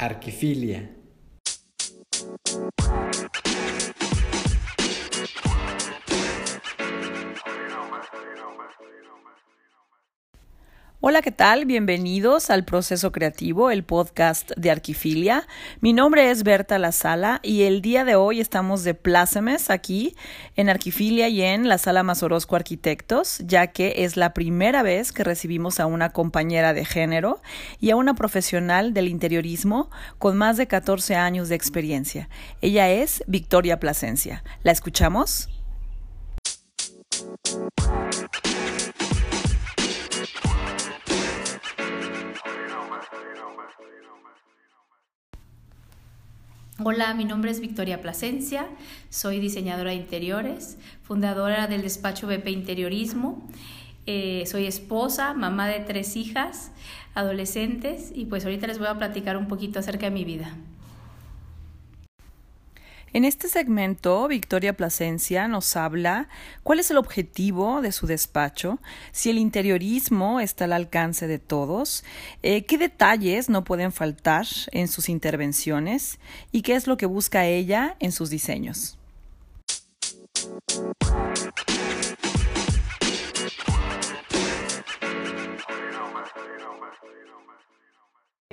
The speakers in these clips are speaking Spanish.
Arquifilia. Hola, ¿qué tal? Bienvenidos al Proceso Creativo, el podcast de Arquifilia. Mi nombre es Berta La Sala y el día de hoy estamos de plácemes aquí en Arquifilia y en la Sala Mazorosco Arquitectos, ya que es la primera vez que recibimos a una compañera de género y a una profesional del interiorismo con más de 14 años de experiencia. Ella es Victoria Plasencia. ¿La escuchamos? Hola, mi nombre es Victoria Plasencia, soy diseñadora de interiores, fundadora del despacho BP Interiorismo, eh, soy esposa, mamá de tres hijas, adolescentes y pues ahorita les voy a platicar un poquito acerca de mi vida. En este segmento, Victoria Plasencia nos habla cuál es el objetivo de su despacho, si el interiorismo está al alcance de todos, eh, qué detalles no pueden faltar en sus intervenciones y qué es lo que busca ella en sus diseños.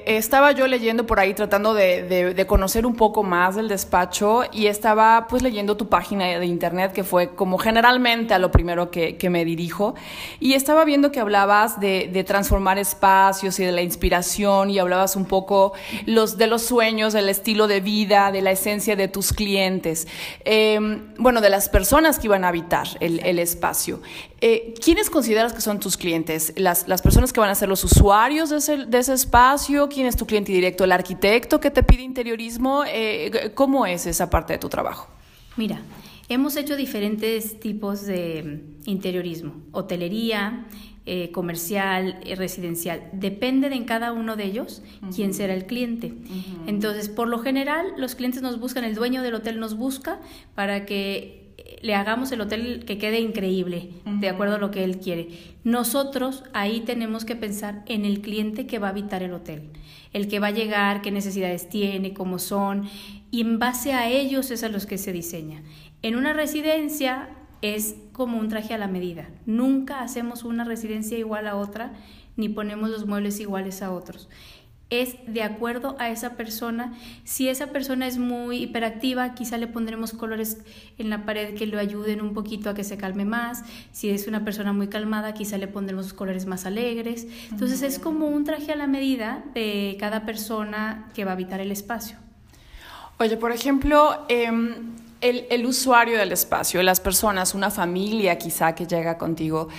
Estaba yo leyendo por ahí tratando de, conocer un poco más del despacho y estaba pues leyendo tu página de internet que fue como generalmente a lo primero que, me dirijo y estaba viendo que hablabas de, transformar espacios y de la inspiración y hablabas un poco los, de los sueños, del estilo de vida, de la esencia de tus clientes, em, bueno, de las personas que iban a habitar el, espacio. Eh, ¿Quiénes consideras que son tus clientes? ¿Las, las personas que van a ser los usuarios de ese, de ese espacio? ¿Quién es tu cliente directo? ¿El arquitecto que te pide interiorismo? Eh, ¿Cómo es esa parte de tu trabajo? Mira, hemos hecho diferentes tipos de interiorismo, hotelería, eh, comercial, eh, residencial. Depende de en cada uno de ellos quién será el cliente. Entonces, por lo general, los clientes nos buscan, el dueño del hotel nos busca para que le hagamos el hotel que quede increíble, de acuerdo a lo que él quiere. Nosotros ahí tenemos que pensar en el cliente que va a habitar el hotel, el que va a llegar, qué necesidades tiene, cómo son, y en base a ellos es a los que se diseña. En una residencia es como un traje a la medida. Nunca hacemos una residencia igual a otra, ni ponemos los muebles iguales a otros es de acuerdo a esa persona. Si esa persona es muy hiperactiva, quizá le pondremos colores en la pared que lo ayuden un poquito a que se calme más. Si es una persona muy calmada, quizá le pondremos colores más alegres. Entonces es como un traje a la medida de cada persona que va a habitar el espacio. Oye, por ejemplo, em, el, usuario del espacio, las personas, una familia quizá que llega contigo,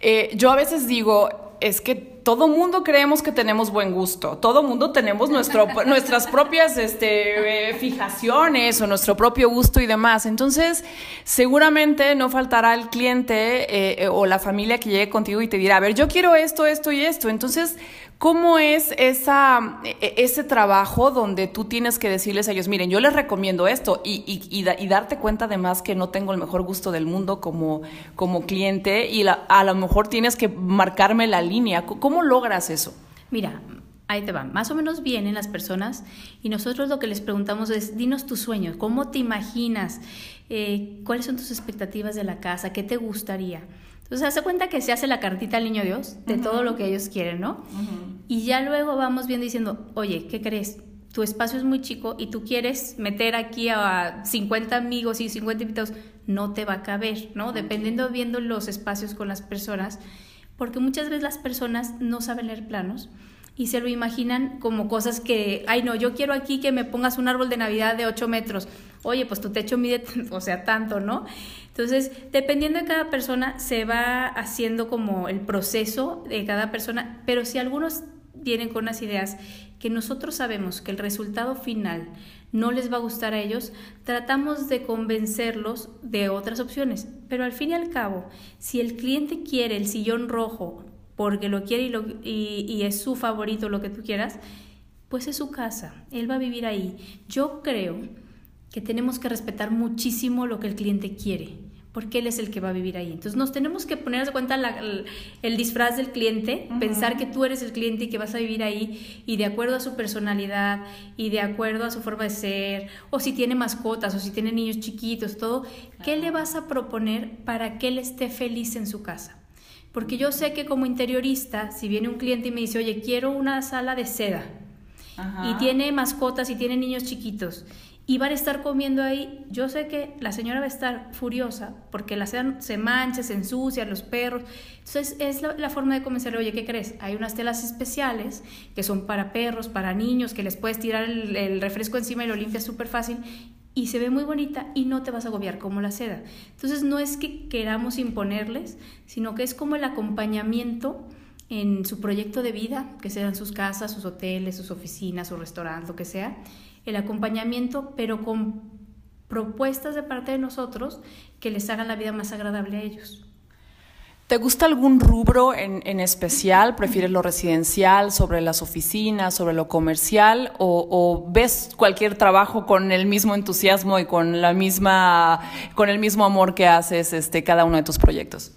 eh, yo a veces digo, es que todo mundo creemos que tenemos buen gusto, todo mundo tenemos nuestro, nuestras propias este, eh, fijaciones o nuestro propio gusto y demás. Entonces, seguramente no faltará el cliente eh, o la familia que llegue contigo y te dirá, a ver, yo quiero esto, esto y esto. Entonces, ¿Cómo es esa, e, ese trabajo donde tú tienes que decirles a ellos, miren, yo les recomiendo esto y, y, darte cuenta además que no tengo el mejor gusto del mundo como, cliente y a lo mejor tienes que marcarme la línea? ¿Cómo logras eso? Mira, ahí te va. Más o menos vienen las personas y nosotros lo que les preguntamos es, dinos tus sueños, ¿cómo te imaginas? Eh, ¿Cuáles son tus expectativas de la casa? ¿Qué te gustaría? Entonces, hace cuenta que se hace la cartita al niño Dios de todo lo que ellos quieren, ¿no? Y ya luego vamos viendo diciendo, oye, ¿qué crees? Tu espacio es muy chico y tú quieres meter aquí a 50 amigos y 50 invitados, no te va a caber, ¿no? Dependiendo, viendo los espacios con las personas, porque muchas veces las personas no saben leer planos y se lo imaginan como cosas que, ay no, yo quiero aquí que me pongas un árbol de Navidad de 8 metros. Oye, pues tu techo mide, o sea, tanto, ¿no? Entonces, dependiendo de cada persona, se va haciendo como el proceso de cada persona, pero si algunos vienen con unas ideas que nosotros sabemos que el resultado final no les va a gustar a ellos, tratamos de convencerlos de otras opciones. Pero al fin y al cabo, si el cliente quiere el sillón rojo porque lo quiere y, y, es su favorito, lo que tú quieras, pues es su casa, él va a vivir ahí. Yo creo que tenemos que respetar muchísimo lo que el cliente quiere, porque él es el que va a vivir ahí. Entonces nos tenemos que poner de cuenta el, disfraz del cliente, pensar que tú eres el cliente y que vas a vivir ahí y de acuerdo a su personalidad y de acuerdo a su forma de ser, o si tiene mascotas o si tiene niños chiquitos, todo, ¿qué le vas a proponer para que él esté feliz en su casa? Porque yo sé que como interiorista, si viene un cliente y me dice, oye, quiero una sala de seda, y tiene mascotas y tiene niños chiquitos, y van a estar comiendo ahí, yo sé que la señora va a estar furiosa porque la seda se mancha, se ensucia, los perros. Entonces es la, forma de convencerle, oye, ¿qué crees? Hay unas telas especiales que son para perros, para niños, que les puedes tirar el, el refresco encima y lo limpias súper fácil y se ve muy bonita y no te vas a agobiar como la seda. Entonces no es que queramos imponerles, sino que es como el acompañamiento en su proyecto de vida, que sean sus casas, sus hoteles, sus oficinas, su restaurante, lo que sea, el acompañamiento, pero con propuestas de parte de nosotros que les hagan la vida más agradable a ellos. ¿Te gusta algún rubro en, en, especial? ¿Prefieres lo residencial sobre las oficinas, sobre lo comercial? O, ves cualquier trabajo con el mismo entusiasmo y con, la misma, con el mismo amor que haces este, cada uno de tus proyectos?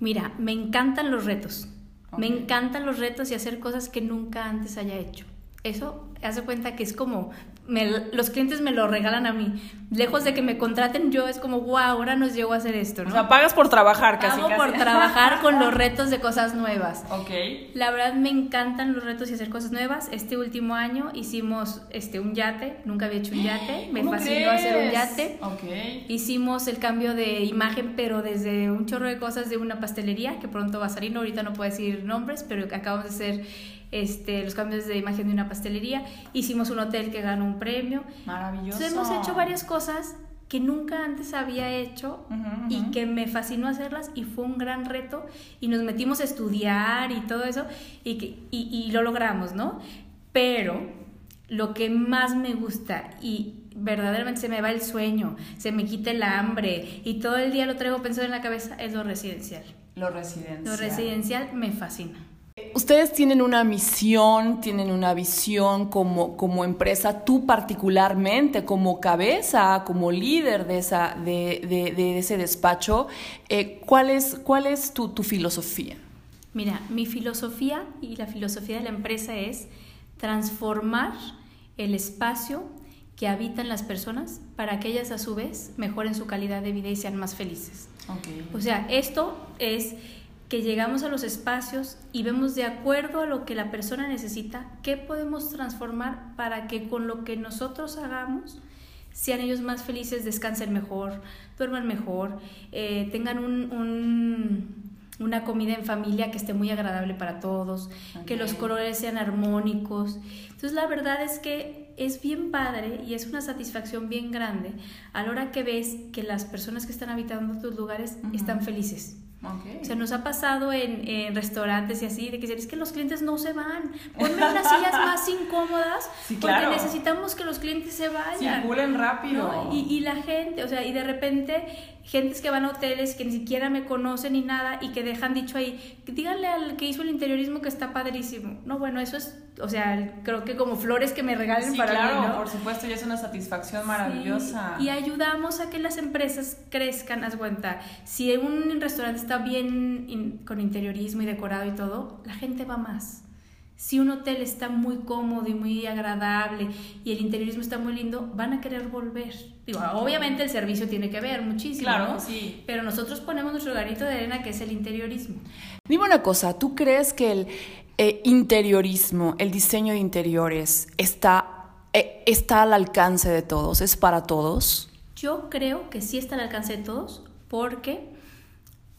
Mira, me encantan los retos. Me encantan los retos y hacer cosas que nunca antes haya hecho. Eso hace cuenta que es como los clientes me lo regalan a mí. Lejos de que me contraten, yo es como, wow, ahora nos llego a hacer esto, ¿no? O sea, pagas por trabajar casi. Pago por trabajar con los retos de cosas nuevas. Ok. La verdad me encantan los retos y hacer cosas nuevas. Este último año hicimos este, un yate, nunca había hecho un yate, me fascinó hacer un yate. Ok. Hicimos el cambio de imagen, pero desde un chorro de cosas de una pastelería, que pronto va a salir, ahorita no puedo decir nombres, pero acabamos de hacer este, los cambios de imagen de una pastelería, hicimos un hotel que ganó un premio. Maravilloso. hemos hecho varias cosas que nunca antes había hecho y que me fascinó hacerlas y fue un gran reto y nos metimos a estudiar y todo eso y, que, y, lo logramos, ¿no? Pero lo que más me gusta y verdaderamente se me va el sueño, se me quita el hambre y todo el día lo traigo pensando en la cabeza es lo residencial. Lo residencial. Lo residencial me fascina. Ustedes tienen una misión, tienen una visión como, como empresa, tú particularmente como cabeza, como líder de, esa, de, de, ese despacho. Eh, ¿Cuál es, cuál es tu, tu filosofía? Mira, mi filosofía y la filosofía de la empresa es transformar el espacio que habitan las personas para que ellas a su vez mejoren su calidad de vida y sean más felices. Okay. O sea, esto es que llegamos a los espacios y vemos de acuerdo a lo que la persona necesita, qué podemos transformar para que con lo que nosotros hagamos sean ellos más felices, descansen mejor, duerman mejor, eh, tengan una comida en familia que esté muy agradable para todos, que los colores sean armónicos. Entonces la verdad es que es bien padre y es una satisfacción bien grande a la hora que ves que las personas que están habitando tus lugares están felices. O sea, nos ha pasado en, restaurantes y así, de que es que los clientes no se van. Ponme unas sillas más incómodas porque necesitamos que los clientes se vayan. Circulen rápido. Y, y, la gente, o sea, y de repente gentes que van a hoteles que ni siquiera me conocen ni nada y que dejan dicho ahí, díganle al que hizo el interiorismo que está padrísimo. No, bueno, eso es, o sea, creo que como flores que me regalen para claro, mí, ¿no? por supuesto, y es una satisfacción maravillosa. Y ayudamos a que las empresas crezcan, haz cuenta. Si un restaurante está bien con interiorismo y decorado y todo, la gente va más. Si un hotel está muy cómodo y muy agradable y el interiorismo está muy lindo, van a querer volver. Digo, obviamente el servicio tiene que ver muchísimo, claro, sí. Pero nosotros ponemos nuestro granito de arena que es el interiorismo. Dime una cosa, ¿tú crees que el eh, interiorismo, el diseño de interiores está, eh, está al alcance de todos? ¿Es para todos? Yo creo que sí está al alcance de todos porque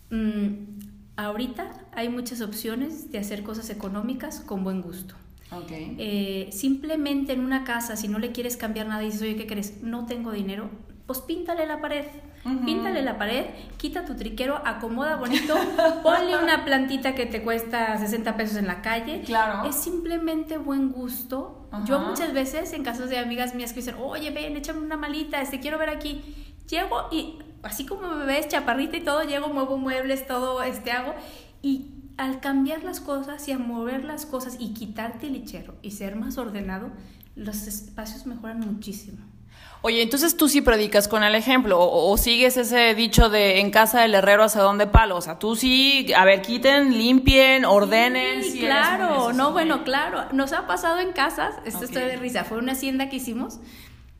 mm, ahorita hay muchas opciones de hacer cosas económicas con buen gusto. Okay. Eh, simplemente en una casa, si no le quieres cambiar nada y dices, oye, ¿qué crees? No tengo dinero, pues píntale la pared. Píntale la pared, quita tu triquero, acomoda bonito, ponle una plantita que te cuesta 60 pesos en la calle. Claro. Es simplemente buen gusto. Yo muchas veces en casos de amigas mías que dicen, oye, ven, échame una malita, este quiero ver aquí. Llego y así como me ves chaparrita y todo, llego, muevo muebles, todo este hago. Y al cambiar las cosas y a mover las cosas y quitarte el lichero y ser más ordenado, los espacios mejoran muchísimo. Oye, entonces tú sí predicas con el ejemplo o, sigues ese dicho de en casa del herrero hacia dónde palo. O sea, tú sí, a ver, quiten, limpien, ordenen. Sí, claro, no, bueno, claro. Nos ha pasado en casas, esto estoy de risa, fue una hacienda que hicimos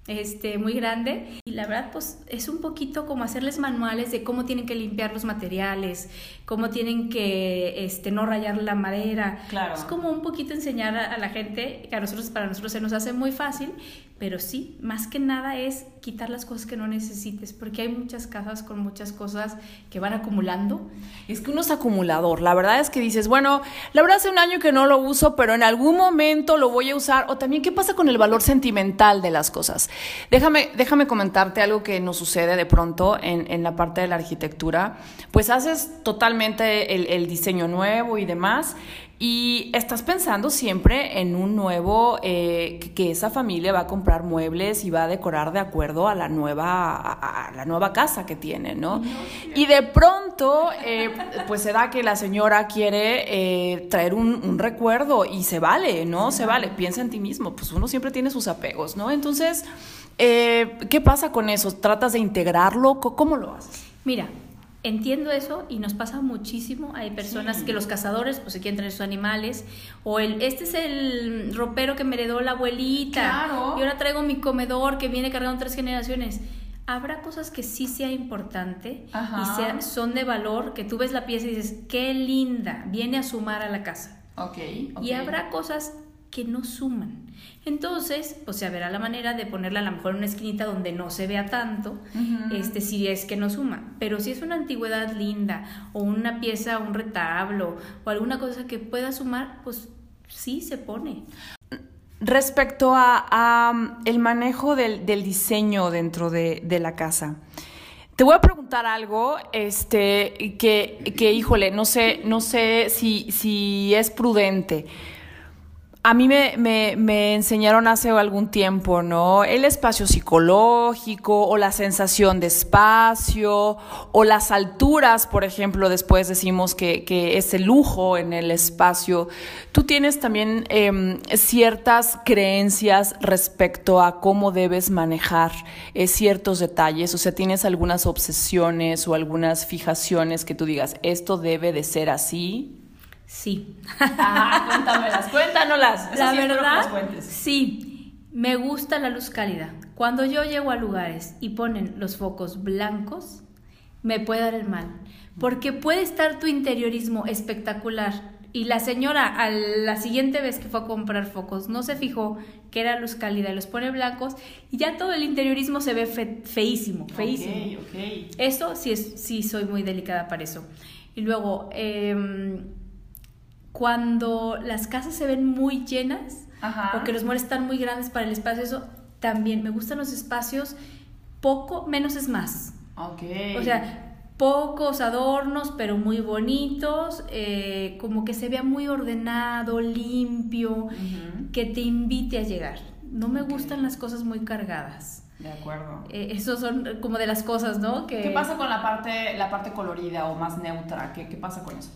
este, muy grande y la verdad pues es un poquito como hacerles manuales de cómo tienen que limpiar los materiales, cómo tienen que este, no rayar la madera. Claro. Es como un poquito enseñar a, la gente, que a nosotros, para nosotros se nos hace muy fácil, pero sí, más que nada es quitar las cosas que no necesites, porque hay muchas casas con muchas cosas que van acumulando. Es que uno es acumulador, la verdad es que dices, bueno, la verdad hace un año que no lo uso, pero en algún momento lo voy a usar, o también qué pasa con el valor sentimental de las cosas. Déjame, déjame comentarte algo que nos sucede de pronto en, en la parte de la arquitectura, pues haces totalmente el, el diseño nuevo y demás, y estás pensando siempre en un nuevo, eh, que esa familia va a comprar muebles y va a decorar de acuerdo a la nueva, a, la nueva casa que tiene, ¿no? y de pronto, eh, pues se da que la señora quiere eh, traer un, recuerdo y se vale, ¿no? Se vale, piensa en ti mismo, pues uno siempre tiene sus apegos, ¿no? Entonces, ¿qué pasa con eso? ¿Tratas de integrarlo? ¿Cómo lo haces? Mira, Entiendo eso y nos pasa muchísimo. Hay personas que los cazadores pues se quieren traer sus animales o el este es el ropero que me heredó la abuelita y ahora traigo mi comedor que viene cargado en tres generaciones. Habrá cosas que sí sea importante y son de valor que tú ves la pieza y dices qué linda viene a sumar a la casa. Okay, Y habrá cosas que no suman. Entonces, pues se verá la manera de ponerla a lo mejor en una esquinita donde no se vea tanto, este, si es que no suma. Pero si es una antigüedad linda, o una pieza, un retablo, o alguna cosa que pueda sumar, pues sí se pone. Respecto a, el manejo del, diseño dentro de, la casa. Te voy a preguntar algo, este, que, que híjole, no sé, no sé si, si es prudente. A mí me, me, me, enseñaron hace algún tiempo, ¿no? El espacio psicológico o la sensación de espacio o las alturas, por ejemplo, después decimos que, que es el lujo en el espacio. Tú tienes también em, ciertas creencias respecto a cómo debes manejar eh, ciertos detalles, o sea, tienes algunas obsesiones o algunas fijaciones que tú digas, esto debe de ser así Sí. Ah, cuéntamelas, cuéntanoslas. La verdad, sí. Me gusta la luz cálida. Cuando yo llego a lugares y ponen los focos blancos, me puede dar el mal. Porque puede estar tu interiorismo espectacular y la señora a la siguiente vez que fue a comprar focos no se fijó que era luz cálida y los pone blancos y ya todo el interiorismo se ve feísimo, feísimo. Eso sí, es, sí soy muy delicada para eso. Y luego, eh, cuando las casas se ven muy llenas o que los muebles están muy grandes para el espacio, eso también me gustan los espacios poco, menos es más. Okay. O sea, pocos adornos, pero muy bonitos, eh, como que se vea muy ordenado, limpio, que te invite a llegar. No me gustan las cosas muy cargadas. De acuerdo. Eh, esos son como de las cosas, ¿no? Que... ¿Qué pasa con la parte, la parte colorida o más neutra? ¿Qué, qué pasa con eso?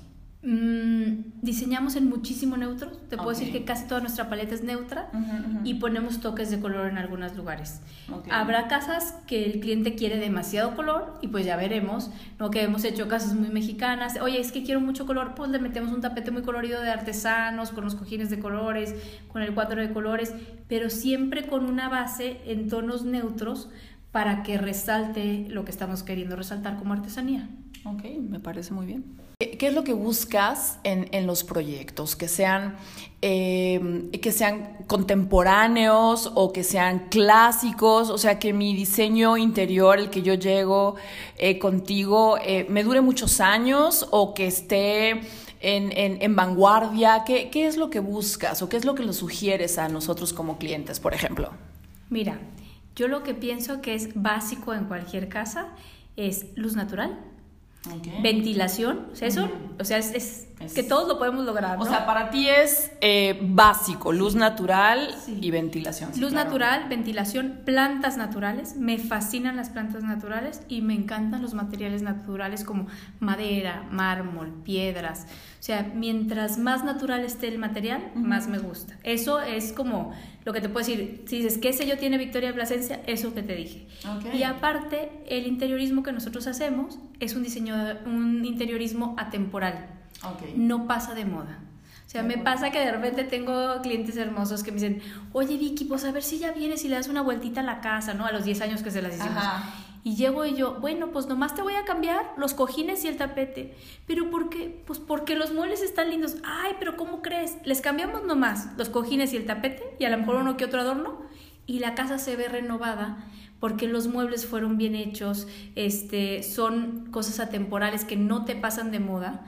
Mm, diseñamos en muchísimo neutro. Te puedo decir que casi toda nuestra paleta es neutra y ponemos toques de color en algunos lugares. Habrá casas que el cliente quiere demasiado color y pues ya veremos, ¿no? Que hemos hecho casas muy mexicanas. Oye, es que quiero mucho color, pues le metemos un tapete muy colorido de artesanos, con los cojines de colores, con el cuadro de colores, pero siempre con una base en tonos neutros para que resalte lo que estamos queriendo resaltar como artesanía. Ok, me parece muy bien. ¿Qué es lo que buscas en, los proyectos? Que sean, eh, que sean contemporáneos o que sean clásicos, o sea, que mi diseño interior, el que yo llego eh, contigo, eh, me dure muchos años o que esté en, vanguardia. ¿Qué, ¿Qué, es lo que buscas o qué es lo que le sugieres a nosotros como clientes, por ejemplo? Mira, yo lo que pienso que es básico en cualquier casa es luz natural Ventilación, o sea, eso, o sea, es, que todos lo podemos lograr. ¿no? O sea, para ti es eh, básico, luz natural y ventilación. luz natural, ventilación, plantas naturales. Me fascinan las plantas naturales y me encantan los materiales naturales como madera, mármol, piedras. O sea, mientras más natural esté el material, más me gusta. Eso es como lo que te puedo decir. Si dices, ¿qué sello tiene Victoria Plasencia? Eso que te dije. Y aparte, el interiorismo que nosotros hacemos es un diseño, un interiorismo atemporal. No pasa de moda. O sea, me pasa que de repente tengo clientes hermosos que me dicen, oye Vicky, pues a ver si ya vienes y le das una vueltita a la casa, ¿no? A los 10 años que se las hicimos. Y llego y yo, bueno, pues nomás te voy a cambiar los cojines y el tapete. ¿Pero por qué? Pues porque los muebles están lindos. Ay, pero ¿cómo crees? Les cambiamos nomás los cojines y el tapete y a lo mejor uno que otro adorno y la casa se ve renovada porque los muebles fueron bien hechos, este, son cosas atemporales que no te pasan de moda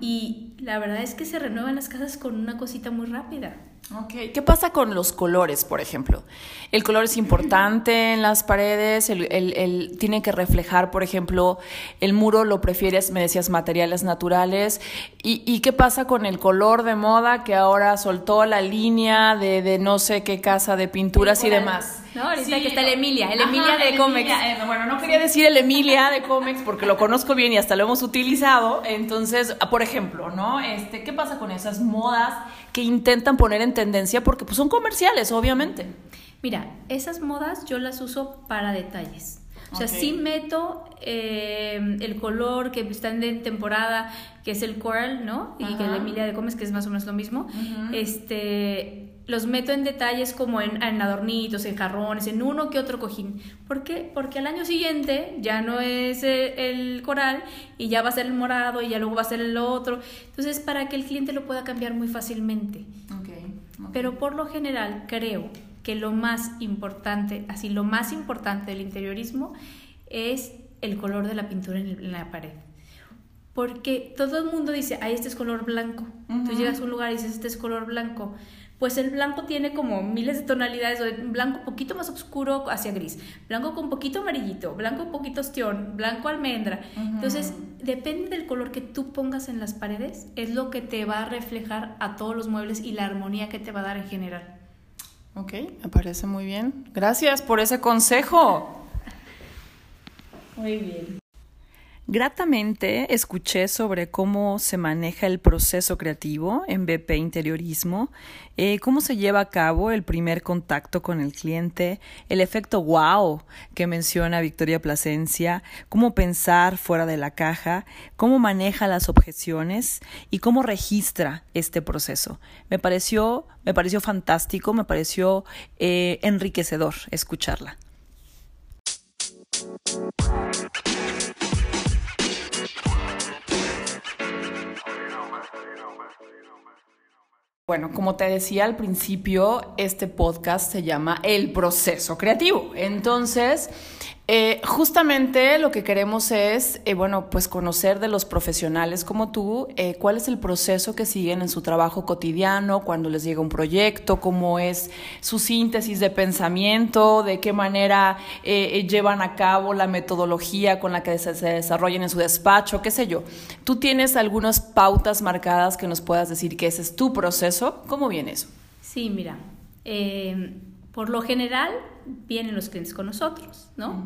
y la verdad es que se renuevan las casas con una cosita muy rápida. Okay. ¿Qué pasa con los colores, por ejemplo? ¿El color es importante en las paredes? El, el, ¿Tiene que reflejar, por ejemplo, el muro lo prefieres, me decías, materiales naturales? ¿Y, ¿Y, qué pasa con el color de moda que ahora soltó la línea de, de no sé qué casa de pinturas y demás? No, ahorita que está el Emilia, el Emilia de Comex. Eh, bueno, no quería decir el Emilia de Comex porque lo conozco bien y hasta lo hemos utilizado. Entonces, por ejemplo, ¿no? Este, ¿Qué pasa con esas modas que intentan poner en tendencia porque pues, son comerciales, obviamente? Mira, esas modas yo las uso para detalles. O sea, sí meto eh, el color que está en temporada, que es el coral, ¿no? Y que el Emilia de Comex, que es más o menos lo mismo. Este los meto en detalles como en, adornitos, en jarrones, en uno que otro cojín. ¿Por qué? Porque al año siguiente ya no es eh, el coral y ya va a ser el morado y ya luego va a ser el otro. Entonces, para que el cliente lo pueda cambiar muy fácilmente. Pero por lo general creo que lo más importante, así lo más importante del interiorismo es el color de la pintura en, la pared. Porque todo el mundo dice, ay, este es color blanco. Tú llegas a un lugar y dices, este es color blanco pues el blanco tiene como miles de tonalidades, blanco un poquito más oscuro hacia gris, blanco con poquito amarillito, blanco un poquito ostión, blanco almendra. Entonces, depende del color que tú pongas en las paredes, es lo que te va a reflejar a todos los muebles y la armonía que te va a dar en general. Ok, me parece muy bien. Gracias por ese consejo. Muy bien. Gratamente escuché sobre cómo se maneja el proceso creativo en BP Interiorismo, eh, cómo se lleva a cabo el primer contacto con el cliente, el efecto wow que menciona Victoria Plasencia, cómo pensar fuera de la caja, cómo maneja las objeciones y cómo registra este proceso. Me pareció, me pareció fantástico, me pareció eh, enriquecedor escucharla. Bueno, como te decía al principio, este podcast se llama El proceso creativo. Entonces, eh, justamente lo que queremos es, eh, bueno, pues conocer de los profesionales como tú, eh, cuál es el proceso que siguen en su trabajo cotidiano, cuando les llega un proyecto, cómo es su síntesis de pensamiento, de qué manera llevan a cabo la metodología con la que se, se desarrollan en su despacho, qué sé yo. ¿Tú tienes algunas pautas marcadas que nos puedas decir que ese es tu proceso? ¿Cómo viene eso? Sí, mira. Por lo general vienen los clientes con nosotros, ¿no?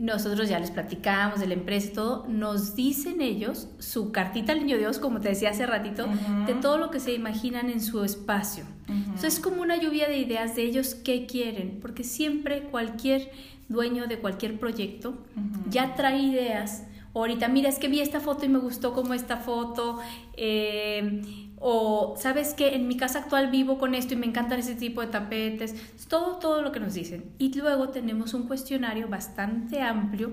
Nosotros ya les platicamos de la empresa y todo, nos dicen ellos su cartita al niño Dios, como te decía hace ratito, de todo lo que se imaginan en su espacio. Entonces es como una lluvia de ideas de ellos qué quieren, porque siempre cualquier dueño de cualquier proyecto ya trae ideas. Ahorita, mira, es que vi esta foto y me gustó como esta foto. Eh, o sabes que en mi casa actual vivo con esto y me encantan ese tipo de tapetes, todo, todo lo que nos dicen. Y luego tenemos un cuestionario bastante amplio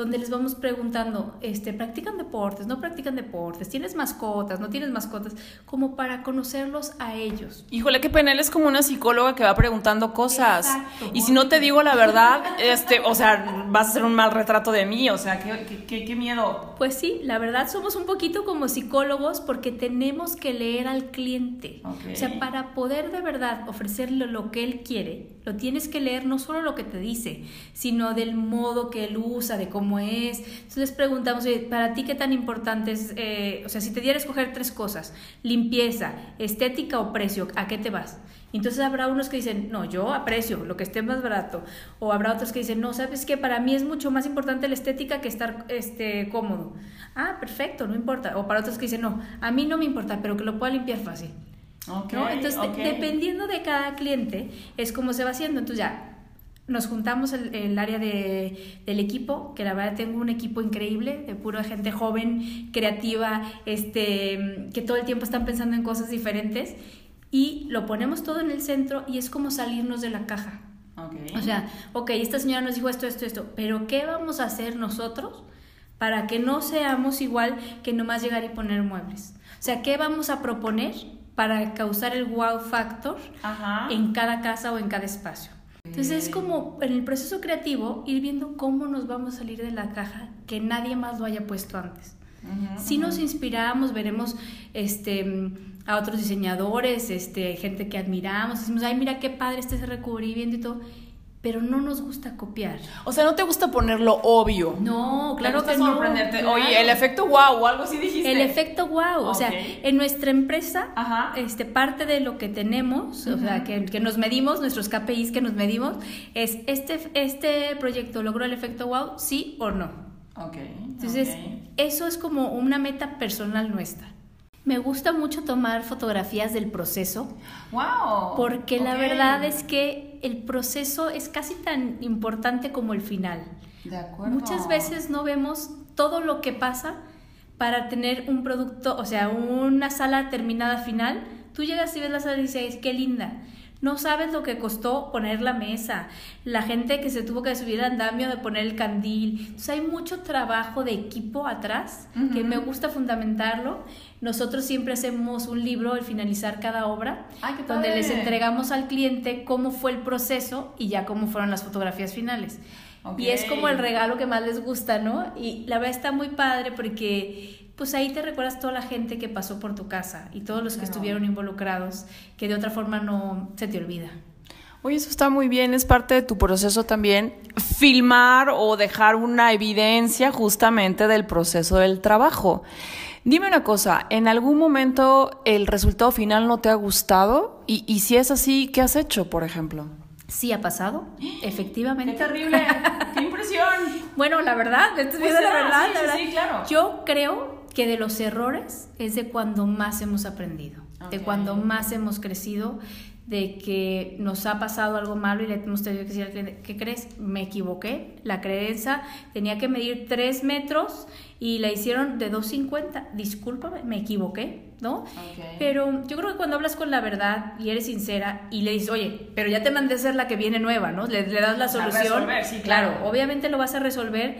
donde les vamos preguntando, este, ¿practican deportes? ¿No practican deportes? ¿Tienes mascotas? ¿No tienes mascotas? Como para conocerlos a ellos. Híjole, qué pena, es como una psicóloga que va preguntando cosas. y si no te digo la verdad, este, o sea, vas a hacer un mal retrato de mí, o sea, qué, qué, qué miedo. Pues sí, la verdad somos un poquito como psicólogos porque tenemos que leer al cliente. O sea, para poder de verdad ofrecerle lo que él quiere, lo tienes que leer no solo lo que te dice, sino del modo que él usa, de cómo cómo es. Entonces les preguntamos, oye, ¿para ti qué tan importante es? eh, o sea, si te diera a escoger tres cosas, limpieza, estética o precio, ¿a qué te vas? Entonces habrá unos que dicen, no, yo aprecio lo que esté más barato. O habrá otros que dicen, no, sabes que para mí es mucho más importante la estética que estar este, cómodo. Ah, perfecto, no importa. O para otros que dicen, no, a mí no me importa, pero que lo pueda limpiar fácil. Ok, ¿no? Entonces, de- dependiendo de cada cliente, es como se va haciendo. Entonces ya nos juntamos el, el área de, del equipo, que la verdad tengo un equipo increíble, de pura gente joven, creativa, este, que todo el tiempo están pensando en cosas diferentes. Y lo ponemos todo en el centro y es como salirnos de la caja. Ok. O sea, ok, esta señora nos dijo esto, esto, esto, pero ¿qué vamos a hacer nosotros para que no seamos igual que nomás llegar y poner muebles? O sea, ¿qué vamos a proponer para causar el wow factor Ajá. en cada casa o en cada espacio? Entonces es como en el proceso creativo ir viendo cómo nos vamos a salir de la caja que nadie más lo haya puesto antes. Si nos inspiramos, veremos este, a otros diseñadores, este, gente que admiramos, decimos, ay, mira qué padre este recubrimiento y todo, pero no nos gusta copiar. O sea, no te gusta ponerlo obvio. No, Te claro gusta que no. sorprenderte. claro. Oye, el efecto wow o algo así dijiste. El efecto wow, o sea, en nuestra empresa, Ajá. este, parte de lo que tenemos, o sea, que, que nos medimos, nuestros KPIs que nos medimos, es, este, este proyecto logró el efecto wow, sí o no. Ok. Entonces, ok. eso es como una meta personal nuestra. Me gusta mucho tomar fotografías del proceso Wow. porque la verdad es que el proceso es casi tan importante como el final. De acuerdo. Muchas veces no vemos todo lo que pasa para tener un producto, o sea, una sala terminada final. Tú llegas y ves la sala y dices, qué linda. No sabes lo que costó poner la mesa, la gente que se tuvo que subir al andamio de poner el candil. Entonces hay mucho trabajo de equipo atrás que me gusta fundamentarlo. Nosotros siempre hacemos un libro al finalizar cada obra, Ay, donde les entregamos al cliente cómo fue el proceso y ya cómo fueron las fotografías finales. Y es como el regalo que más les gusta, ¿no? Y la verdad está muy padre porque pues ahí te recuerdas toda la gente que pasó por tu casa y todos los que Claro. estuvieron involucrados, que de otra forma no se te olvida. Oye, eso está muy bien, es parte de tu proceso también filmar o dejar una evidencia justamente del proceso del trabajo. Dime una cosa, ¿en algún momento el resultado final no te ha gustado? Y, y si es así, ¿qué has hecho, por ejemplo? Sí ha pasado, efectivamente. terrible! ¡Qué impresión! Bueno, la verdad, esto es Pues la será, verdad, sí, la verdad. sí, claro. Yo creo que de los errores es de cuando más hemos aprendido, de cuando más hemos crecido, de que nos ha pasado algo malo y le hemos tenido que decir al cliente, ¿qué crees? Me equivoqué, la creencia tenía que medir 3 metros y la hicieron de 2.50, discúlpame, me equivoqué, ¿no? Pero yo creo que cuando hablas con la verdad y eres sincera y le dices, oye, pero ya te mandé a hacer la que viene nueva, ¿no? Le, le das la A solución. resolver, sí, claro. obviamente lo vas a resolver,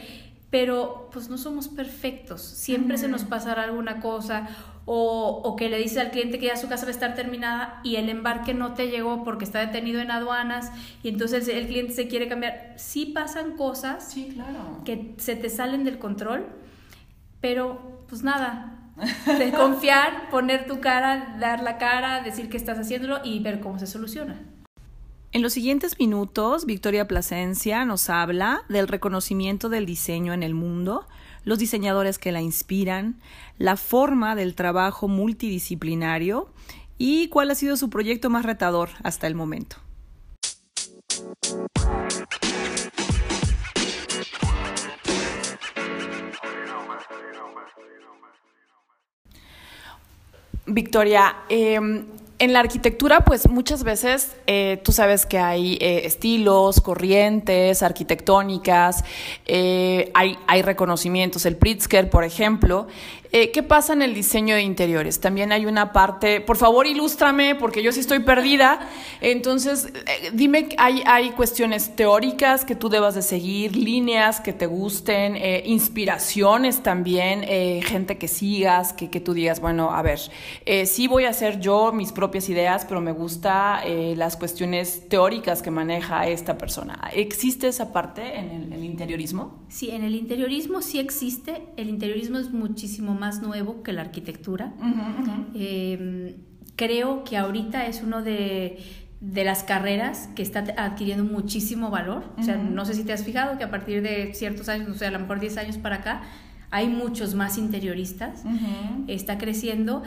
pero pues no somos perfectos. Siempre se nos pasará alguna cosa o, o que le dices al cliente que ya su casa va a estar terminada y el embarque no te llegó porque está detenido en aduanas y entonces el cliente se quiere cambiar. Sí pasan cosas Sí, claro. que se te salen del control, pero pues nada, de confiar, poner tu cara, dar la cara, decir que estás haciéndolo y ver cómo se soluciona. En los siguientes minutos, Victoria Plasencia nos habla del reconocimiento del diseño en el mundo, los diseñadores que la inspiran, la forma del trabajo multidisciplinario y cuál ha sido su proyecto más retador hasta el momento. Victoria, eh, en la arquitectura, pues muchas veces eh, tú sabes que hay eh, estilos, corrientes arquitectónicas, eh, hay, hay reconocimientos, el Pritzker, por ejemplo. Eh, ¿Qué pasa en el diseño de interiores? También hay una parte, por favor, ilústrame, porque yo sí estoy perdida. Entonces, eh, dime, ¿hay, hay cuestiones teóricas que tú debas de seguir, líneas que te gusten, eh, inspiraciones también, eh, gente que sigas, que, que tú digas, bueno, a ver, sí voy a hacer yo mis propias ideas, pero me gusta las cuestiones teóricas que maneja esta persona. ¿Existe esa parte en el, el interiorismo? Sí, en el interiorismo sí existe. El interiorismo es muchísimo más nuevo que la arquitectura. Eh, creo que ahorita es uno de, de las carreras que está adquiriendo muchísimo valor. O sea, no sé si te has fijado que a partir de ciertos años, no sé, a lo mejor 10 años para acá, hay muchos más interioristas, está creciendo.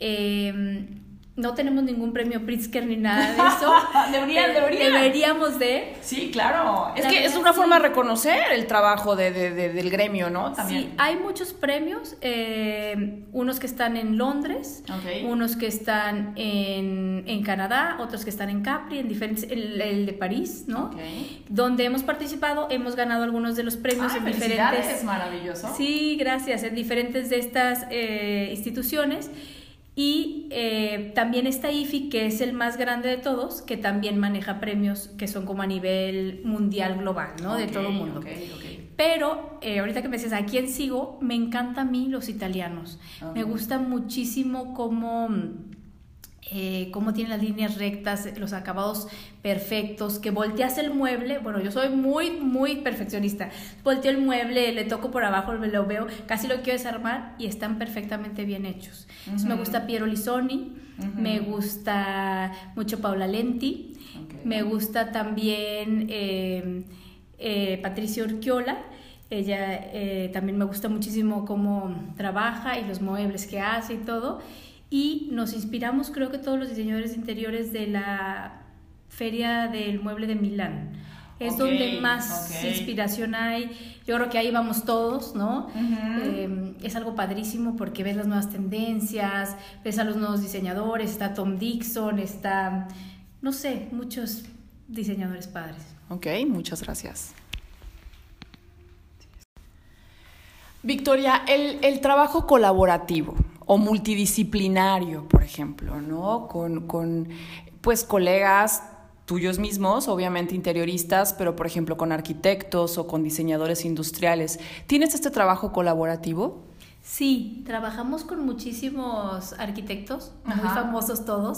Eh, no tenemos ningún premio Pritzker ni nada de eso. deberían, Deberíamos de. Sí, claro. Es que es una forma de reconocer el trabajo de, del gremio, ¿no? También. Sí, hay muchos premios, eh, unos que están en Londres, unos que están en, en, Canadá, otros que están en Capri, en diferentes, el, de París, ¿no? Donde hemos participado, hemos ganado algunos de los premios en diferentes. Es maravilloso. Sí, gracias, en diferentes de estas eh, instituciones. Y eh, también está IFI, que es el más grande de todos, que también maneja premios que son como a nivel mundial global, ¿no? de todo el mundo. Pero eh, ahorita que me dices, ¿a quién sigo? Me encanta a mí los italianos. Me gusta muchísimo cómo eh, cómo tiene las líneas rectas, los acabados perfectos, que volteas el mueble, bueno, yo soy muy, muy perfeccionista, volteo el mueble, le toco por abajo, lo veo, casi lo quiero desarmar y están perfectamente bien hechos. me gusta Piero Lisoni, me gusta mucho Paula Lenti, me gusta también eh, eh, Patricia Urquiola, ella también me gusta muchísimo cómo trabaja y los muebles que hace y todo y nos inspiramos creo que todos los diseñadores interiores de la Feria del Mueble de Milán. Es donde más inspiración hay. Yo creo que ahí vamos todos, ¿no? Eh, es algo padrísimo porque ves las nuevas tendencias, ves a los nuevos diseñadores, está Tom Dixon, está, no sé, muchos diseñadores padres. Ok, muchas gracias. Victoria, el, el trabajo colaborativo o multidisciplinario, por ejemplo, ¿no? Con, con pues colegas tuyos mismos, obviamente interioristas, pero por ejemplo con arquitectos o con diseñadores industriales. ¿Tienes este trabajo colaborativo? Sí, trabajamos con muchísimos arquitectos, muy famosos todos.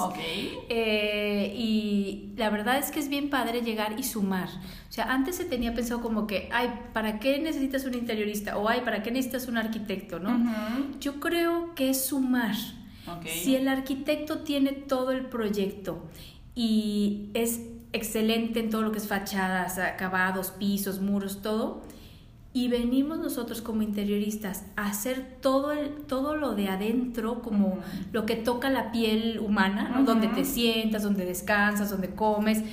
Eh, y la verdad es que es bien padre llegar y sumar. O sea, antes se tenía pensado como que, ay, ¿para qué necesitas un interiorista? O ay, ¿para qué necesitas un arquitecto? ¿no? Yo creo que es sumar. Si el arquitecto tiene todo el proyecto y es excelente en todo lo que es fachadas, acabados, pisos, muros, todo, y venimos nosotros como interioristas a hacer todo, el, todo lo de adentro, como lo que toca la piel humana, donde te sientas, donde descansas, donde comes.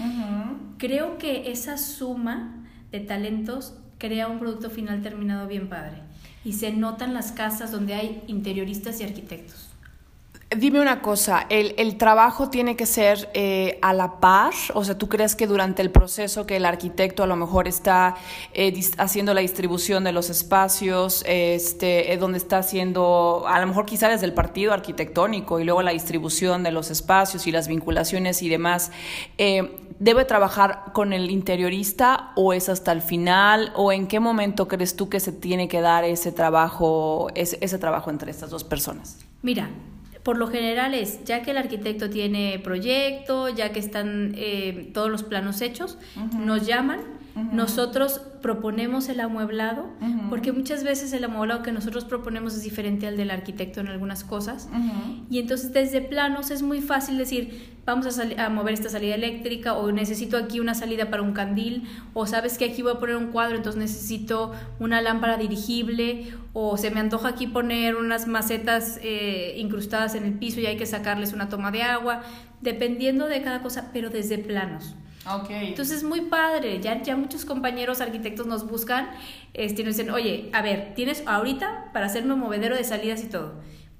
Creo que esa suma de talentos crea un producto final terminado bien padre. Y se notan las casas donde hay interioristas y arquitectos. Dime una cosa, ¿el, trabajo tiene que ser eh, a la par? O sea, ¿tú crees que durante el proceso que el arquitecto a lo mejor está eh, haciendo la distribución de los espacios, este, eh, donde está haciendo, a lo mejor quizá desde el partido arquitectónico y luego la distribución de los espacios y las vinculaciones y demás, ¿debe trabajar con el interiorista o es hasta el final? ¿O en qué momento crees tú que se tiene que dar ese trabajo, ese, ese trabajo entre estas dos personas? Mira, por lo general es, ya que el arquitecto tiene proyecto, ya que están eh, todos los planos hechos, nos llaman, nosotros proponemos el amueblado, porque muchas veces el amueblado que nosotros proponemos es diferente al del arquitecto en algunas cosas, y entonces desde planos es muy fácil decir, vamos a, a, mover esta salida eléctrica o necesito aquí una salida para un candil o sabes que aquí voy a poner un cuadro, entonces necesito una lámpara dirigible o se me antoja aquí poner unas macetas eh, incrustadas en el piso y hay que sacarles una toma de agua, dependiendo de cada cosa, pero desde planos. Okay. Entonces es muy padre, ya, ya muchos compañeros arquitectos nos buscan, este, nos dicen, oye, a ver, tienes ahorita para hacerme un movedero de salidas y todo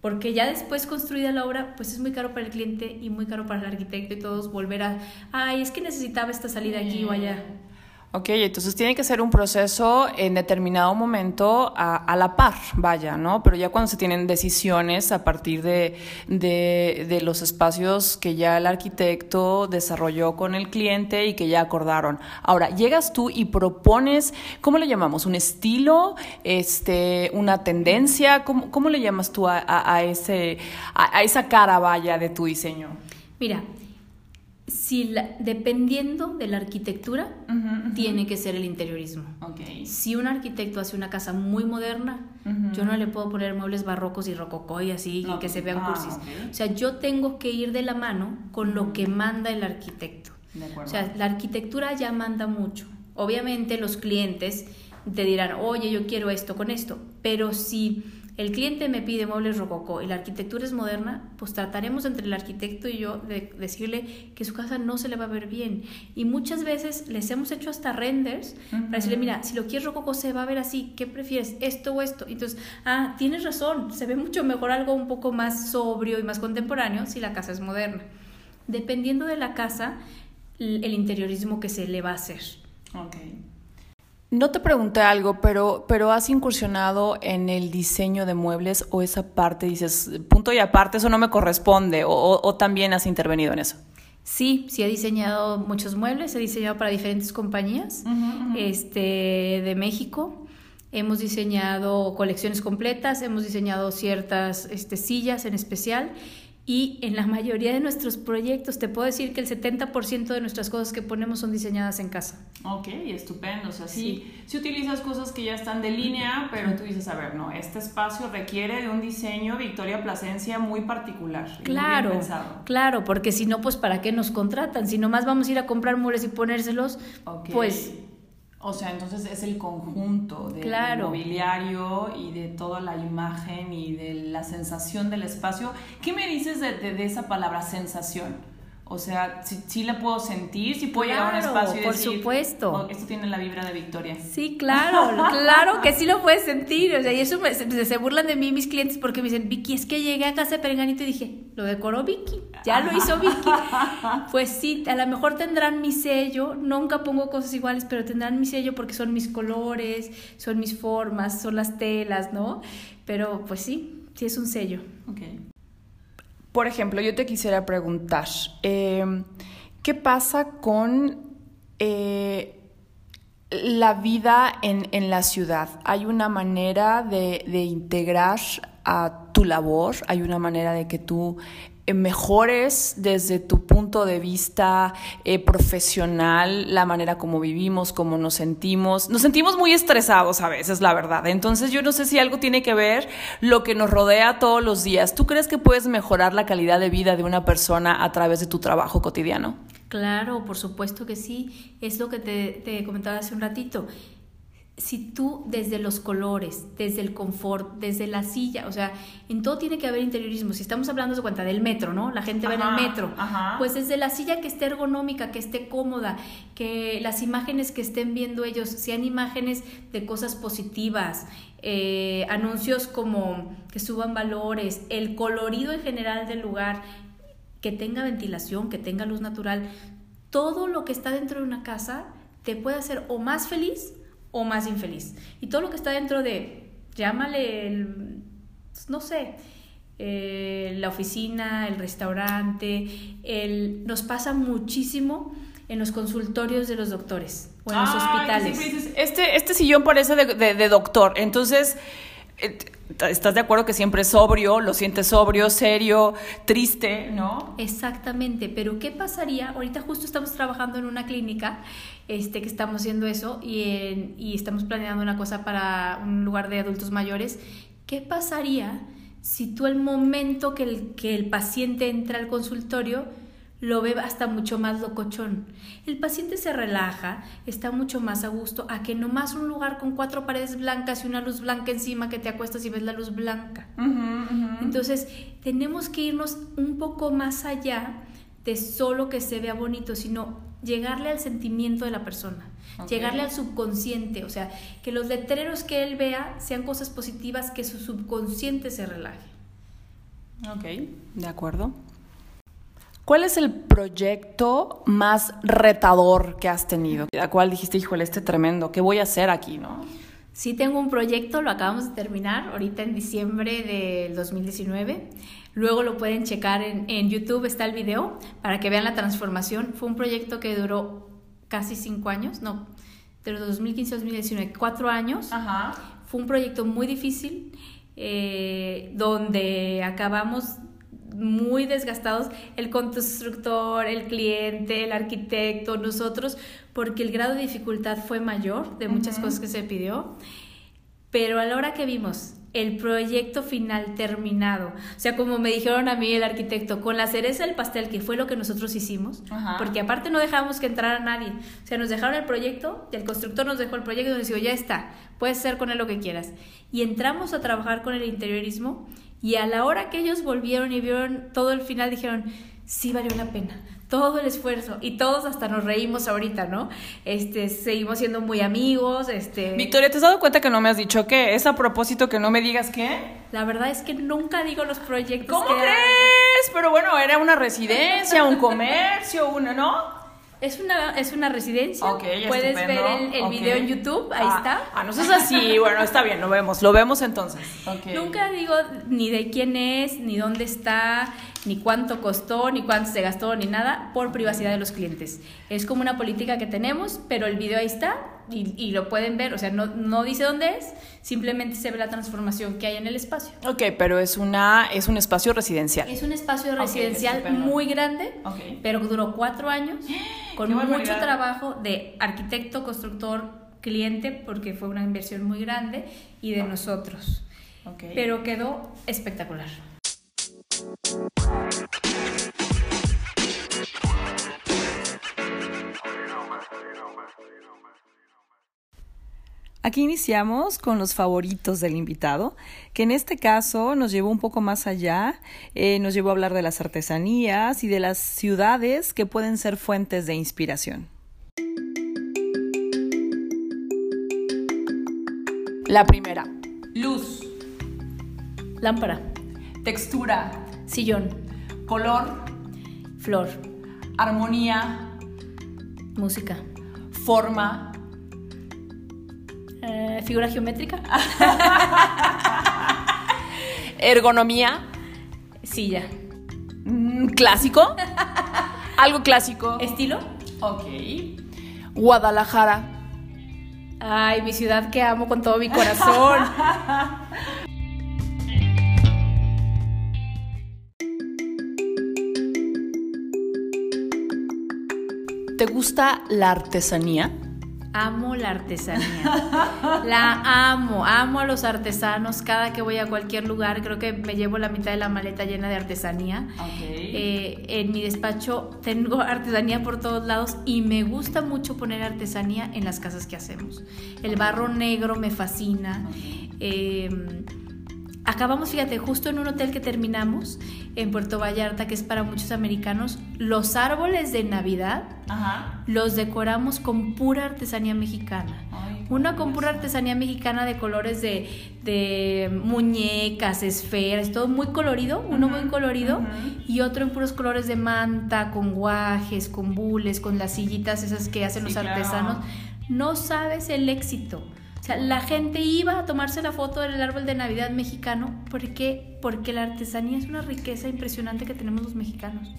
porque ya después construida la obra, pues es muy caro para el cliente y muy caro para el arquitecto y todos volver a, ay, es que necesitaba esta salida aquí o allá. Ok, entonces tiene que ser un proceso en determinado momento a, la par, vaya, ¿no? Pero ya cuando se tienen decisiones a partir de, de, los espacios que ya el arquitecto desarrolló con el cliente y que ya acordaron. Ahora, llegas tú y propones, ¿cómo le llamamos? ¿Un estilo? Este, ¿Una tendencia? ¿Cómo, cómo le llamas tú a, a ese, a esa cara, vaya, de tu diseño? Mira, si dependiendo de la arquitectura, tiene que ser el interiorismo. Si un arquitecto hace una casa muy moderna, yo no le puedo poner muebles barrocos y rococó y así, y que se vean ah, cursis. O sea, yo tengo que ir de la mano con lo que manda el arquitecto. O sea, la arquitectura ya manda mucho. Obviamente los clientes te dirán, oye, yo quiero esto con esto, pero si el cliente me pide muebles rococó y la arquitectura es moderna, pues trataremos entre el arquitecto y yo de decirle que su casa no se le va a ver bien. Y muchas veces les hemos hecho hasta renders para decirle, mira, si lo quieres rococó se va a ver así, ¿qué prefieres? ¿Esto o esto? Entonces, ah, tienes razón, se ve mucho mejor algo un poco más sobrio y más contemporáneo si la casa es moderna. Dependiendo de la casa, el interiorismo que se le va a hacer. Okay. No te pregunté algo, pero, pero has incursionado en el diseño de muebles o esa parte, dices, punto y aparte, eso no me corresponde, o, también has intervenido en eso. Sí, sí he diseñado muchos muebles, he diseñado para diferentes compañías Este, de México. Hemos diseñado colecciones completas, hemos diseñado ciertas este, sillas en especial y en la mayoría de nuestros proyectos, te puedo decir que el 70% de nuestras cosas que ponemos son diseñadas en casa. Ok, estupendo. O sea, sí, sí, utilizas cosas que ya están de línea, pero tú dices, a ver, no, este espacio requiere de un diseño Victoria Plasencia muy particular. Claro, claro, porque si no, pues ¿para qué nos contratan? Si nomás vamos a ir a comprar muebles y ponérselos, pues o sea, entonces es el conjunto del mobiliario y de toda la imagen y de la sensación del espacio. ¿Qué me dices de, de esa palabra sensación? O sea, si, la puedo sentir, si puedo llegar a un espacio y por supuesto. Oh, esto tiene la vibra de Victoria. Sí, claro, claro que sí lo puedes sentir. O sea, y eso se, burlan de mí mis clientes porque me dicen, Vicky, es que llegué a casa de Perenganito y dije, lo decoró Vicky, ya lo hizo Vicky. pues sí, a lo mejor tendrán mi sello, nunca pongo cosas iguales, pero tendrán mi sello porque son mis colores, son mis formas, son las telas, ¿no? Pero pues sí, sí es un sello. Okay. Por ejemplo, yo te quisiera preguntar, em, ¿qué pasa con eh, la vida en, la ciudad? ¿Hay una manera de, de integrar a tu labor? ¿Hay una manera de que tú mejores desde tu punto de vista eh, profesional la manera como vivimos, cómo nos sentimos. Nos sentimos muy estresados a veces, la verdad. Entonces yo no sé si algo tiene que ver lo que nos rodea todos los días. ¿Tú crees que puedes mejorar la calidad de vida de una persona a través de tu trabajo cotidiano? Claro, por supuesto que sí. Es lo que te comentaba hace un ratito si tú desde los colores, desde el confort, desde la silla, o sea, en todo tiene que haber interiorismo. Si estamos hablando de cuenta del metro, ¿no? La gente va en el metro. Pues desde la silla que esté ergonómica, que esté cómoda, que las imágenes que estén viendo ellos sean imágenes de cosas positivas, eh, anuncios como que suban valores, el colorido en general del lugar, que tenga ventilación, que tenga luz natural. Todo lo que está dentro de una casa te puede hacer o más feliz o más infeliz. Y todo lo que está dentro de, llámale, el, no sé, eh, la oficina, el restaurante, el, nos pasa muchísimo en los consultorios de los doctores o en los hospitales. este, este sillón parece de, de, doctor, entonces... Eh, ¿Estás de acuerdo que siempre es sobrio, lo sientes sobrio, serio, triste, no? Exactamente, pero ¿qué pasaría? Ahorita justo estamos trabajando en una clínica este, que estamos haciendo eso y, y estamos planeando una cosa para un lugar de adultos mayores. ¿Qué pasaría si tú el momento que el, que el paciente entra al consultorio lo ve hasta mucho más locochón. El paciente se relaja, está mucho más a gusto a que nomás un lugar con cuatro paredes blancas y una luz blanca encima que te acuestas y ves la luz blanca. Entonces, tenemos que irnos un poco más allá de solo que se vea bonito, sino llegarle al sentimiento de la persona, llegarle al subconsciente, o sea, que los letreros que él vea sean cosas positivas, que su subconsciente se relaje. Ok, de acuerdo. ¿Cuál es el proyecto más retador que has tenido? ¿A cuál dijiste, híjole, este tremendo, ¿qué voy a hacer aquí, no? Sí, tengo un proyecto, lo acabamos de terminar ahorita en diciembre del 2019. Luego lo pueden checar en, en YouTube, está el video, para que vean la transformación. Fue un proyecto que duró casi cinco años, no, de 2015 a 2019, cuatro años. Ajá. Fue un proyecto muy difícil, eh, donde acabamos muy desgastados, el constructor, el cliente, el arquitecto, nosotros, porque el grado de dificultad fue mayor de muchas cosas que se pidió. Pero a la hora que vimos el proyecto final terminado. O sea, como me dijeron a mí el arquitecto, con la cereza del pastel, que fue lo que nosotros hicimos, porque aparte no dejamos que entrara nadie. O sea, nos dejaron el proyecto, el constructor nos dejó el proyecto y nos dijo, ya está, puedes hacer con él lo que quieras. Y entramos a trabajar con el interiorismo y a la hora que ellos volvieron y vieron todo el final, dijeron, sí valió la pena todo el esfuerzo y todos hasta nos reímos ahorita, ¿no? Este, seguimos siendo muy amigos, este... Victoria, ¿te has dado cuenta que no me has dicho qué? ¿Es a propósito que no me digas qué? La verdad es que nunca digo los proyectos ¿Cómo crees? Pero bueno, era una residencia, un comercio, una, ¿no? Es una, es una residencia. Puedes ver el, video en YouTube, ahí ah, está. Ah, no es así. bueno, está bien, lo vemos. Lo vemos entonces. Nunca digo ni de quién es, ni dónde está, ni cuánto costó, ni cuánto se gastó, ni nada, por privacidad de los clientes. Es como una política que tenemos, pero el video ahí está y, lo pueden ver. O sea, no, no dice dónde es, simplemente se ve la transformación que hay en el espacio. Ok, pero es, una, es un espacio residencial. Es un espacio residencial muy grande, pero duró cuatro años, con mucho trabajo de arquitecto, constructor, cliente, porque fue una inversión muy grande, y de nosotros. Pero quedó espectacular. Aquí iniciamos con los favoritos del invitado, que en este caso nos llevó un poco más allá, eh, nos llevó a hablar de las artesanías y de las ciudades que pueden ser fuentes de inspiración. La primera, luz, lámpara, textura, sillón, color, flor, armonía, música, forma, figura geométrica. Ergonomía. Silla. Mm, clásico. Algo clásico. Estilo. Ok. Guadalajara. Ay, mi ciudad que amo con todo mi corazón. ¿Te gusta la artesanía? Amo la artesanía. La amo, amo a los artesanos. Cada que voy a cualquier lugar, creo que me llevo la mitad de la maleta llena de artesanía. Eh, en mi despacho tengo artesanía por todos lados y me gusta mucho poner artesanía en las casas que hacemos. El barro negro me fascina. Eh, acabamos, fíjate, justo en un hotel que terminamos en Puerto Vallarta, que es para muchos americanos, los árboles de Navidad los decoramos con pura artesanía mexicana. Una con pura artesanía mexicana de colores de, muñecas, esferas, todo muy colorido, uno muy colorido, y otro en puros colores de manta, con guajes, con bules, con las sillitas esas que hacen los artesanos. No sabes el éxito. O sea, la gente iba a tomarse la foto del árbol de Navidad mexicano. ¿Por qué? Porque la artesanía es una riqueza impresionante que tenemos los mexicanos.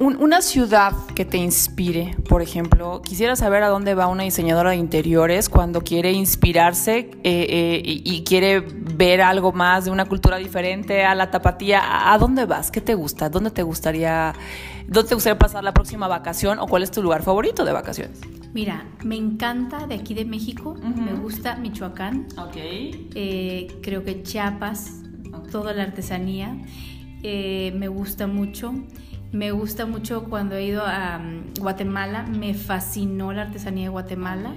Una ciudad que te inspire, por ejemplo, quisiera saber a dónde va una diseñadora de interiores cuando quiere inspirarse eh, eh, y, quiere ver algo más de una cultura diferente a la tapatía. ¿A dónde vas? ¿Qué te gusta? ¿Dónde te gustaría, dónde te gustaría pasar la próxima vacación o cuál es tu lugar favorito de vacaciones? Mira, me encanta de aquí de México, me gusta Michoacán. Ok. Eh, creo que Chiapas, toda la artesanía, me gusta mucho. Me gusta mucho cuando he ido a mm, Guatemala, me fascinó la artesanía de Guatemala.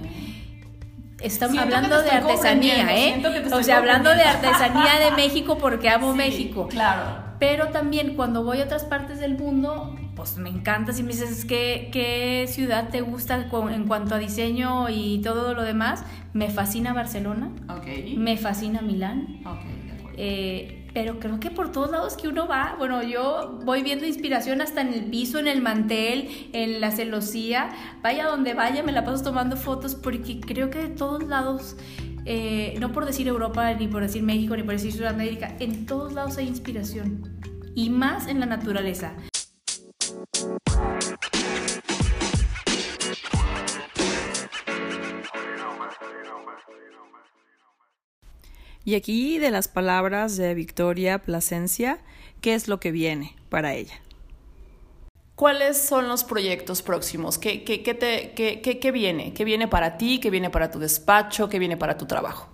Estamos hablando de artesanía, ¿eh? O sea, hablando de artesanía de México porque amo México. Claro. Pero también cuando voy a otras partes del mundo, pues me encanta si me dices ¿qué, qué ciudad te gusta en cuanto a diseño y todo lo demás. Me fascina Barcelona. Okay. Me fascina Milán. Okay, eh, pero creo que por todos lados que uno va, bueno, yo voy viendo inspiración hasta en el piso, en el mantel, en la celosía, vaya donde vaya, me la paso tomando fotos porque creo que de todos lados eh, no por decir Europa, ni por decir México, ni por decir Sudamérica, en todos lados hay inspiración. Y más en la naturaleza. Y aquí de las palabras de Victoria Plasencia, ¿qué es lo que viene para ella? ¿Cuáles son los proyectos próximos? ¿Qué, qué, qué, te, qué, qué viene? ¿Qué viene para ti? ¿Qué viene para tu despacho? ¿Qué viene para tu trabajo?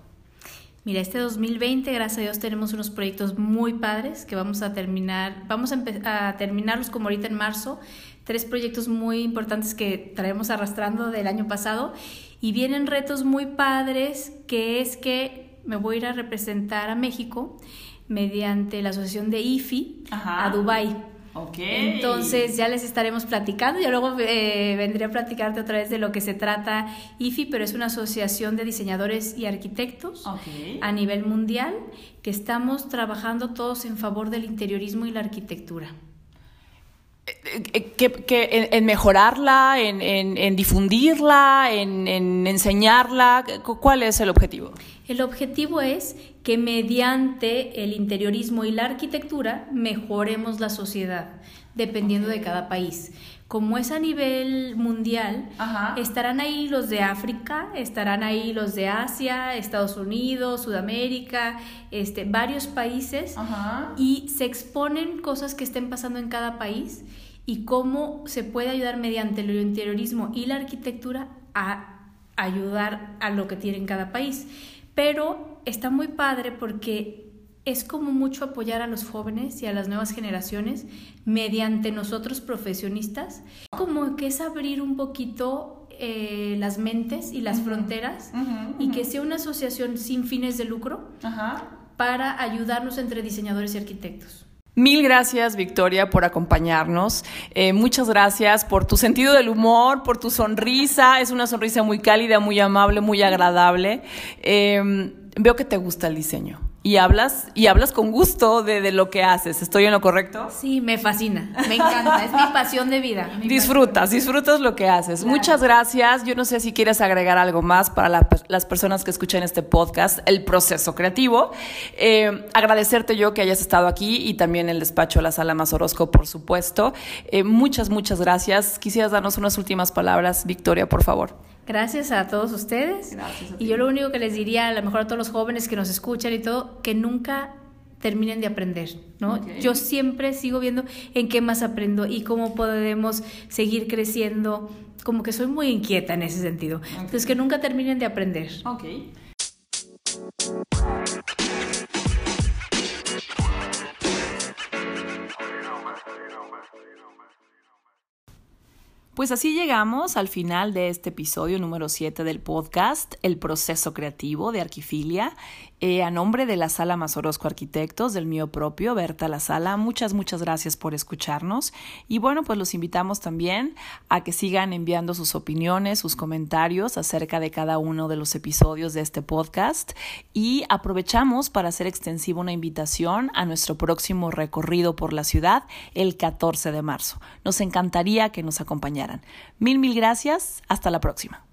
Mira, este 2020, gracias a Dios, tenemos unos proyectos muy padres que vamos a terminar, vamos a, a terminarlos como ahorita en marzo, tres proyectos muy importantes que traemos arrastrando del año pasado y vienen retos muy padres que es que me voy a ir a representar a México mediante la asociación de IFI a Dubai. Okay. Entonces ya les estaremos platicando. Yo luego eh, vendré a platicarte otra vez de lo que se trata IFI, pero es una asociación de diseñadores y arquitectos okay. a nivel mundial que estamos trabajando todos en favor del interiorismo y la arquitectura. ¿Qué, qué, en, en, mejorarla, en, en difundirla, en, enseñarla? ¿Cuál es el objetivo? El objetivo es que mediante el interiorismo y la arquitectura mejoremos la sociedad, dependiendo de cada país. Como es a nivel mundial, Ajá. estarán ahí los de África, estarán ahí los de Asia, Estados Unidos, Sudamérica, este, varios países, Ajá. y se exponen cosas que estén pasando en cada país y cómo se puede ayudar mediante el interiorismo y la arquitectura a ayudar a lo que tiene en cada país. Pero está muy padre porque es como mucho apoyar a los jóvenes y a las nuevas generaciones mediante nosotros profesionistas, como que es abrir un poquito eh, las mentes y las uh -huh. fronteras uh -huh, uh -huh. y que sea una asociación sin fines de lucro para ayudarnos entre diseñadores y arquitectos. Mil gracias, Victoria, por acompañarnos. Eh, muchas gracias por tu sentido del humor, por tu sonrisa. Es una sonrisa muy cálida, muy amable, muy agradable. Eh, veo que te gusta el diseño y hablas y hablas con gusto de, de, lo que haces. ¿Estoy en lo correcto? Sí, me fascina, me encanta, es mi pasión de vida. Disfrutas, pasión. disfrutas lo que haces. Claro. Muchas gracias. Yo no sé si quieres agregar algo más para la, las personas que escuchan este podcast, el proceso creativo. Eh, agradecerte yo que hayas estado aquí y también el despacho La Sala Más Orozco, por supuesto. Eh, muchas, muchas gracias. Quisieras darnos unas últimas palabras, Victoria, por favor. Gracias a todos ustedes. Gracias y yo lo único que les diría, a lo mejor a todos los jóvenes que nos escuchan y todo, que nunca terminen de aprender, ¿no? Okay. Yo siempre sigo viendo en qué más aprendo y cómo podemos seguir creciendo. Como que soy muy inquieta en ese sentido. Okay. Entonces, que nunca terminen de aprender. Ok. Pues así llegamos al final de este episodio número 7 del podcast, El proceso creativo de Arquifilia. Eh, a nombre de la Sala Mazorosco Arquitectos, del mío propio, Berta La Sala, muchas, muchas gracias por escucharnos. Y bueno, pues los invitamos también a que sigan enviando sus opiniones, sus comentarios acerca de cada uno de los episodios de este podcast. Y aprovechamos para hacer extensiva una invitación a nuestro próximo recorrido por la ciudad el 14 de marzo. Nos encantaría que nos acompañaran. Mil, mil gracias. Hasta la próxima.